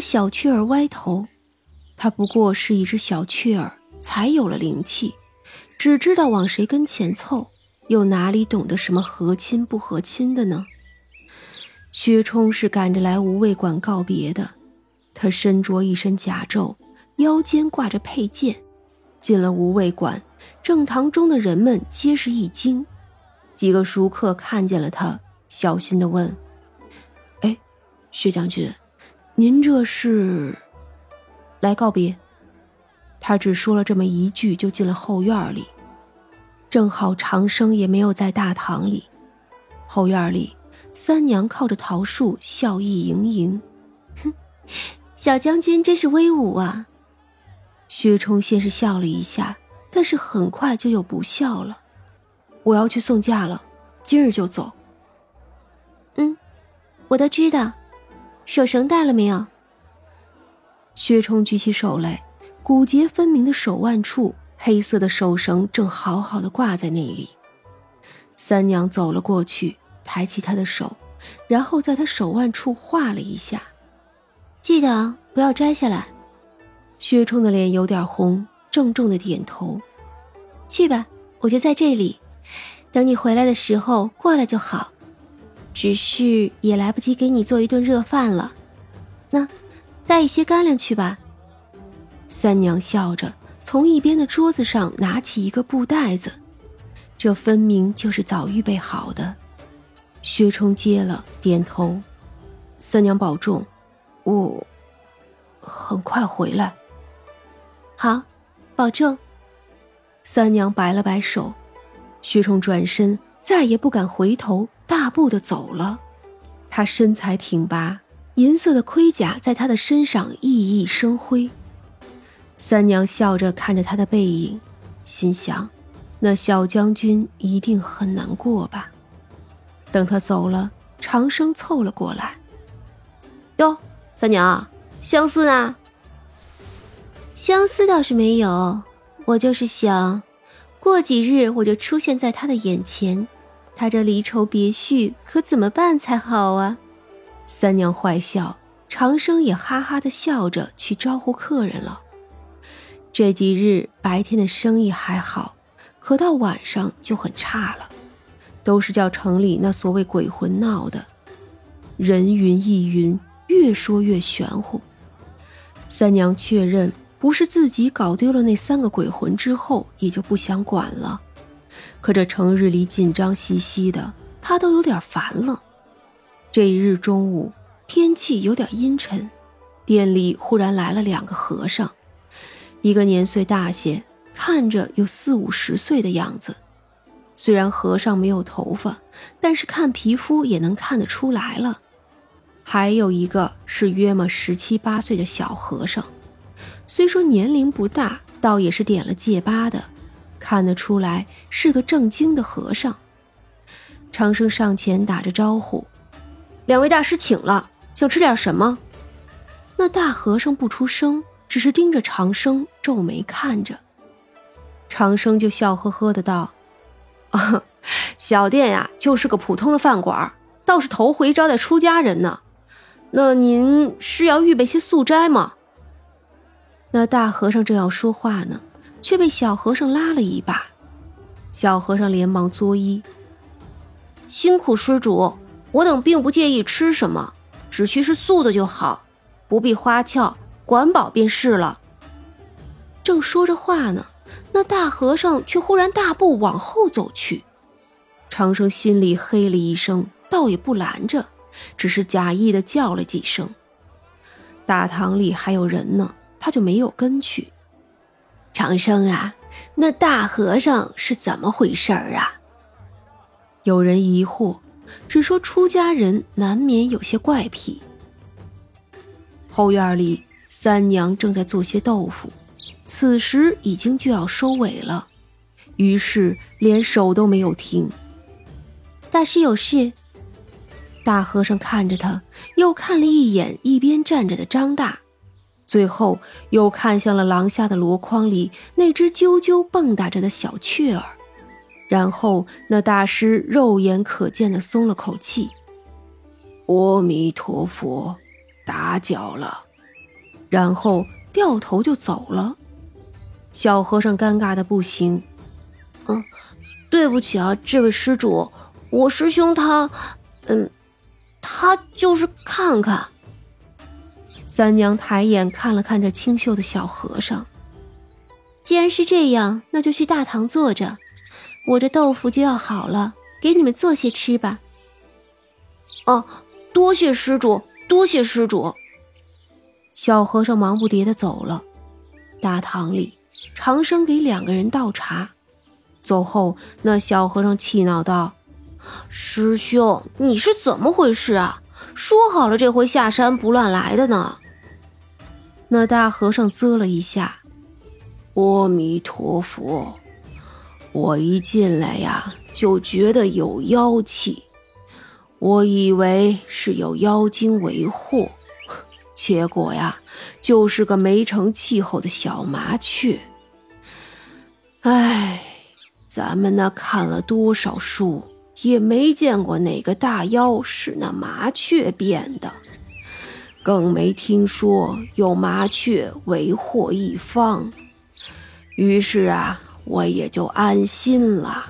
小雀儿歪头，它不过是一只小雀儿，才有了灵气，只知道往谁跟前凑，又哪里懂得什么和亲不和亲的呢？薛冲是赶着来无畏馆告别的，他身着一身甲胄，腰间挂着佩剑，进了无畏馆，正堂中的人们皆是一惊，几个熟客看见了他，小心的问：“哎，薛将军。”您这是来告别？他只说了这么一句，就进了后院里。正好长生也没有在大堂里。后院里，三娘靠着桃树，笑意盈盈。哼，小将军真是威武啊！薛冲先是笑了一下，但是很快就又不笑了。我要去送嫁了，今日就走。嗯，我都知道。手绳带了没有？薛冲举起手来，骨节分明的手腕处，黑色的手绳正好好的挂在那里。三娘走了过去，抬起他的手，然后在他手腕处画了一下，记得不要摘下来。薛冲的脸有点红，郑重的点头。去吧，我就在这里，等你回来的时候过来就好。只是也来不及给你做一顿热饭了，那带一些干粮去吧。三娘笑着从一边的桌子上拿起一个布袋子，这分明就是早预备好的。薛冲接了，点头。三娘保重，我很快回来。好，保重。三娘摆了摆手，薛冲转身，再也不敢回头。步的走了，他身材挺拔，银色的盔甲在他的身上熠熠生辉。三娘笑着看着他的背影，心想：那小将军一定很难过吧。等他走了，长生凑了过来：“哟，三娘，相思呢？相思倒是没有，我就是想，过几日我就出现在他的眼前。”他这离愁别绪可怎么办才好啊？三娘坏笑，长生也哈哈的笑着去招呼客人了。这几日白天的生意还好，可到晚上就很差了，都是叫城里那所谓鬼魂闹的，人云亦云，越说越玄乎。三娘确认不是自己搞丢了那三个鬼魂之后，也就不想管了。可这成日里紧张兮兮的，他都有点烦了。这一日中午，天气有点阴沉，店里忽然来了两个和尚，一个年岁大些，看着有四五十岁的样子。虽然和尚没有头发，但是看皮肤也能看得出来了。还有一个是约么十七八岁的小和尚，虽说年龄不大，倒也是点了戒疤的。看得出来是个正经的和尚。长生上前打着招呼：“两位大师请了，想吃点什么？”那大和尚不出声，只是盯着长生，皱眉看着。长生就笑呵呵的道：“啊，小店呀，就是个普通的饭馆，倒是头回招待出家人呢。那您是要预备些素斋吗？”那大和尚正要说话呢。却被小和尚拉了一把，小和尚连忙作揖：“辛苦施主，我等并不介意吃什么，只需是素的就好，不必花俏，管饱便是了。”正说着话呢，那大和尚却忽然大步往后走去。长生心里嘿了一声，倒也不拦着，只是假意的叫了几声。大堂里还有人呢，他就没有跟去。长生啊，那大和尚是怎么回事儿啊？有人疑惑，只说出家人难免有些怪癖。后院里，三娘正在做些豆腐，此时已经就要收尾了，于是连手都没有停。大师有事？大和尚看着他，又看了一眼一边站着的张大。最后又看向了廊下的箩筐里那只啾啾蹦跶着的小雀儿，然后那大师肉眼可见的松了口气：“阿弥陀佛，打搅了。”然后掉头就走了。小和尚尴尬的不行。嗯，对不起啊，这位施主，我师兄他，嗯，他就是看看。三娘抬眼看了看这清秀的小和尚。既然是这样，那就去大堂坐着，我这豆腐就要好了，给你们做些吃吧。哦，多谢施主，多谢施主。小和尚忙不迭的走了。大堂里，长生给两个人倒茶。走后，那小和尚气恼道：“师兄，你是怎么回事啊？说好了这回下山不乱来的呢。”那大和尚啧了一下：“阿弥陀佛，我一进来呀，就觉得有妖气。”我以为是有妖精为祸，结果呀，就是个没成气候的小麻雀。唉，咱们那看了多少书，也没见过哪个大妖是那麻雀变的，更没听说有麻雀为祸一方。于是啊，我也就安心了。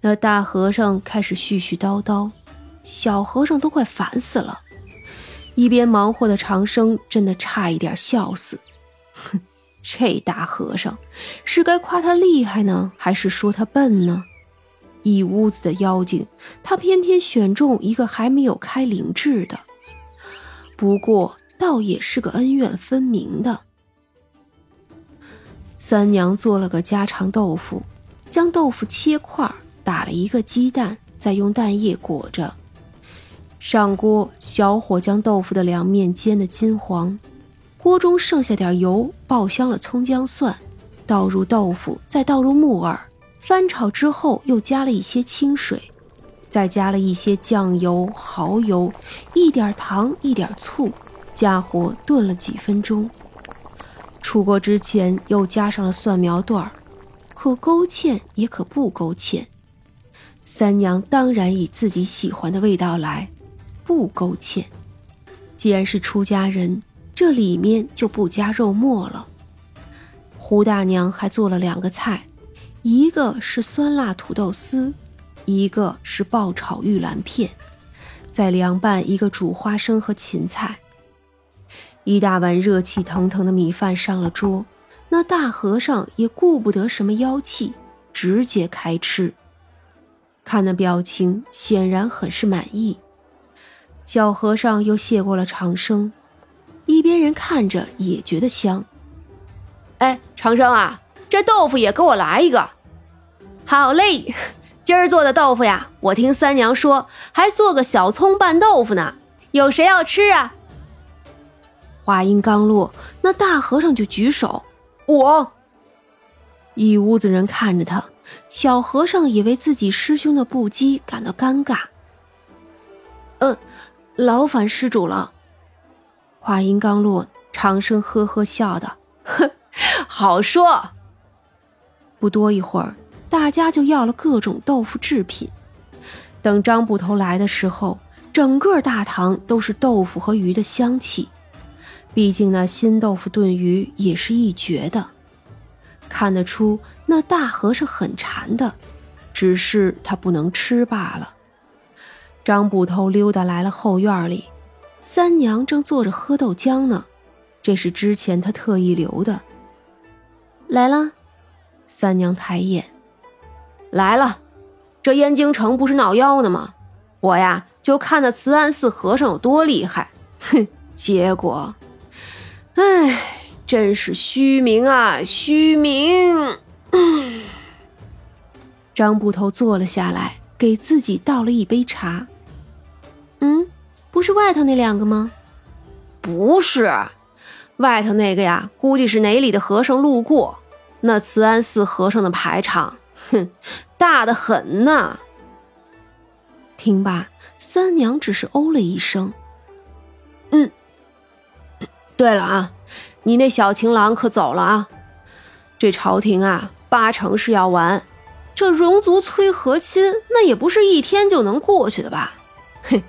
那大和尚开始絮絮叨叨，小和尚都快烦死了。一边忙活的长生真的差一点笑死。哼，这大和尚是该夸他厉害呢，还是说他笨呢？一屋子的妖精，他偏偏选中一个还没有开灵智的。不过倒也是个恩怨分明的。三娘做了个家常豆腐，将豆腐切块。打了一个鸡蛋，再用蛋液裹着，上锅，小火将豆腐的两面煎得金黄。锅中剩下点油，爆香了葱姜蒜，倒入豆腐，再倒入木耳，翻炒之后又加了一些清水，再加了一些酱油、蚝油，一点糖，一点醋，加火炖了几分钟。出锅之前又加上了蒜苗段儿可勾芡也可不勾芡。三娘当然以自己喜欢的味道来，不勾芡。既然是出家人，这里面就不加肉末了。胡大娘还做了两个菜，一个是酸辣土豆丝，一个是爆炒玉兰片，再凉拌一个煮花生和芹菜。一大碗热气腾腾的米饭上了桌，那大和尚也顾不得什么妖气，直接开吃。看那表情，显然很是满意。小和尚又谢过了长生，一边人看着也觉得香。哎，长生啊，这豆腐也给我来一个。好嘞，今儿做的豆腐呀，我听三娘说还做个小葱拌豆腐呢。有谁要吃啊？话音刚落，那大和尚就举手，我。一屋子人看着他。小和尚也为自己师兄的不羁感到尴尬。呃，劳烦施主了。话音刚落，长生呵呵笑道：“哼，好说。”不多一会儿，大家就要了各种豆腐制品。等张捕头来的时候，整个大堂都是豆腐和鱼的香气。毕竟那新豆腐炖鱼也是一绝的。看得出，那大和尚很馋的，只是他不能吃罢了。张捕头溜达来了后院里，三娘正坐着喝豆浆呢，这是之前他特意留的。来了，三娘抬眼，来了。这燕京城不是闹妖呢吗？我呀就看那慈安寺和尚有多厉害，哼，结果，唉。真是虚名啊，虚名！张捕头坐了下来，给自己倒了一杯茶。嗯，不是外头那两个吗？不是，外头那个呀，估计是哪里的和尚路过。那慈安寺和尚的排场，哼，大的很呐。听罢，三娘只是哦了一声。嗯，对了啊。你那小情郎可走了啊？这朝廷啊，八成是要完。这戎族催和亲，那也不是一天就能过去的吧？哼，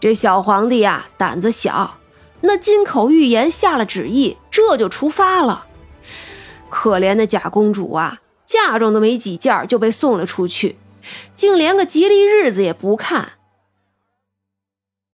这小皇帝呀，胆子小，那金口玉言下了旨意，这就出发了。可怜的假公主啊，嫁妆都没几件就被送了出去，竟连个吉利日子也不看，